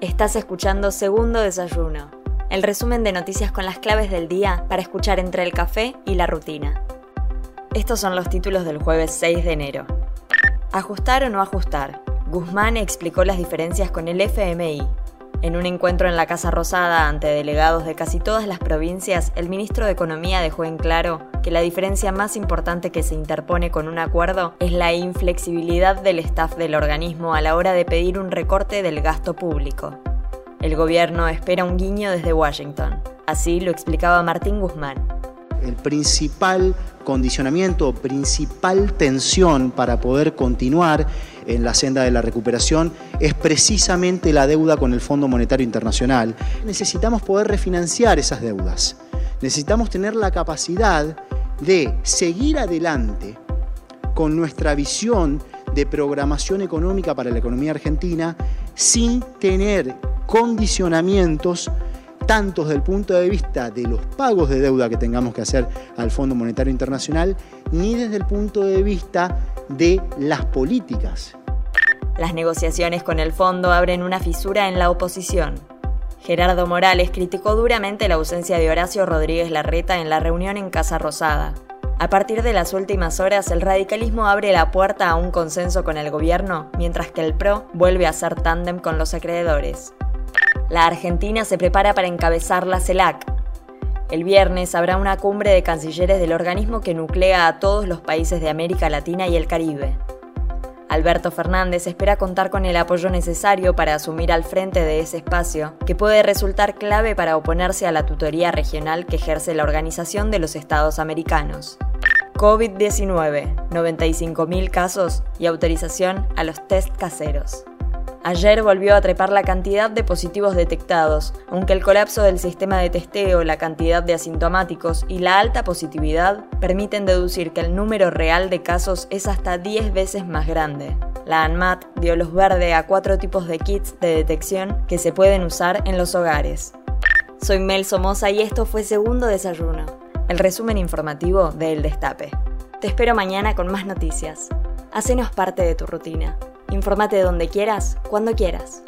Estás escuchando Segundo Desayuno, el resumen de noticias con las claves del día para escuchar entre el café y la rutina. Estos son los títulos del jueves 6 de enero. Ajustar o no ajustar. Guzmán explicó las diferencias con el FMI. En un encuentro en la Casa Rosada ante delegados de casi todas las provincias, el ministro de Economía dejó en claro que la diferencia más importante que se interpone con un acuerdo es la inflexibilidad del staff del organismo a la hora de pedir un recorte del gasto público. El gobierno espera un guiño desde Washington. Así lo explicaba Martín Guzmán. El principal condicionamiento, principal tensión para poder continuar en la senda de la recuperación es precisamente la deuda con el Fondo Monetario Internacional. Necesitamos poder refinanciar esas deudas. Necesitamos tener la capacidad de seguir adelante con nuestra visión de programación económica para la economía argentina sin tener condicionamientos tanto desde el punto de vista de los pagos de deuda que tengamos que hacer al Fondo Monetario Internacional, ni desde el punto de vista de las políticas. Las negociaciones con el fondo abren una fisura en la oposición. Gerardo Morales criticó duramente la ausencia de Horacio Rodríguez Larreta en la reunión en Casa Rosada. A partir de las últimas horas, el radicalismo abre la puerta a un consenso con el gobierno, mientras que el PRO vuelve a hacer tándem con los acreedores. La Argentina se prepara para encabezar la CELAC. El viernes habrá una cumbre de cancilleres del organismo que nuclea a todos los países de América Latina y el Caribe. Alberto Fernández espera contar con el apoyo necesario para asumir al frente de ese espacio, que puede resultar clave para oponerse a la tutoría regional que ejerce la Organización de los Estados Americanos. COVID-19, 95.000 casos y autorización a los test caseros. Ayer volvió a trepar la cantidad de positivos detectados, aunque el colapso del sistema de testeo, la cantidad de asintomáticos y la alta positividad permiten deducir que el número real de casos es hasta 10 veces más grande. La ANMAT dio luz verde a cuatro tipos de kits de detección que se pueden usar en los hogares. Soy Mel Somoza y esto fue Segundo Desayuno, el resumen informativo de El Destape. Te espero mañana con más noticias. Hacenos parte de tu rutina. Infórmate donde quieras, cuando quieras.